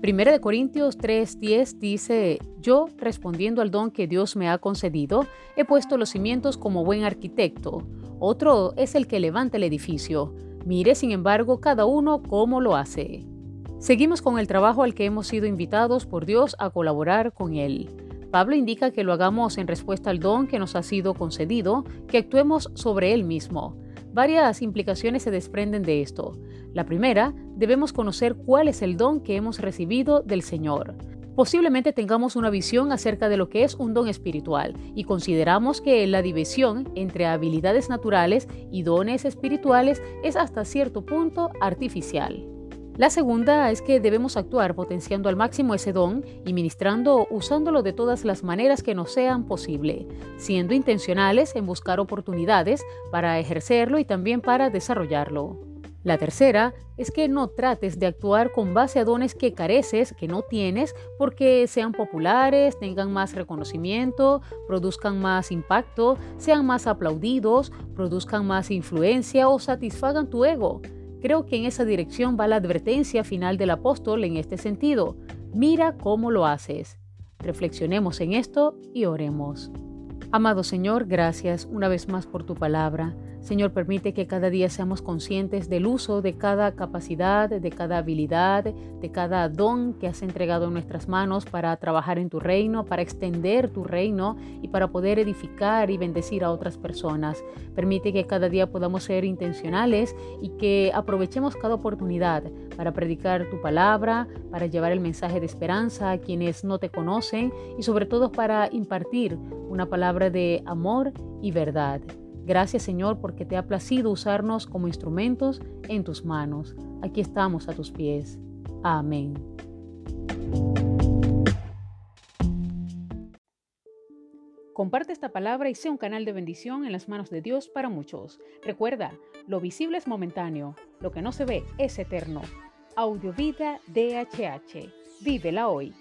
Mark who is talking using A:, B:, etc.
A: Primera de Corintios 3:10 dice, Yo, respondiendo al don que Dios me ha concedido, he puesto los cimientos como buen arquitecto. Otro es el que levanta el edificio. Mire, sin embargo, cada uno cómo lo hace. Seguimos con el trabajo al que hemos sido invitados por Dios a colaborar con Él. Pablo indica que lo hagamos en respuesta al don que nos ha sido concedido, que actuemos sobre Él mismo. Varias implicaciones se desprenden de esto. La primera, debemos conocer cuál es el don que hemos recibido del Señor. Posiblemente tengamos una visión acerca de lo que es un don espiritual y consideramos que la división entre habilidades naturales y dones espirituales es hasta cierto punto artificial. La segunda es que debemos actuar potenciando al máximo ese don y ministrando usándolo de todas las maneras que nos sean posible, siendo intencionales en buscar oportunidades para ejercerlo y también para desarrollarlo. La tercera es que no trates de actuar con base a dones que careces, que no tienes, porque sean populares, tengan más reconocimiento, produzcan más impacto, sean más aplaudidos, produzcan más influencia o satisfagan tu ego. Creo que en esa dirección va la advertencia final del apóstol en este sentido. Mira cómo lo haces. Reflexionemos en esto y oremos. Amado Señor, gracias una vez más por tu palabra. Señor, permite que cada día seamos conscientes del uso de cada capacidad, de cada habilidad, de cada don que has entregado en nuestras manos para trabajar en tu reino, para extender tu reino y para poder edificar y bendecir a otras personas. Permite que cada día podamos ser intencionales y que aprovechemos cada oportunidad para predicar tu palabra, para llevar el mensaje de esperanza a quienes no te conocen y sobre todo para impartir una palabra de amor y verdad. Gracias Señor porque te ha placido usarnos como instrumentos en tus manos. Aquí estamos a tus pies. Amén. Comparte esta palabra y sea un canal de bendición en las manos de Dios para muchos. Recuerda, lo visible es momentáneo, lo que no se ve es eterno. Audiovida DHH. Vívela hoy.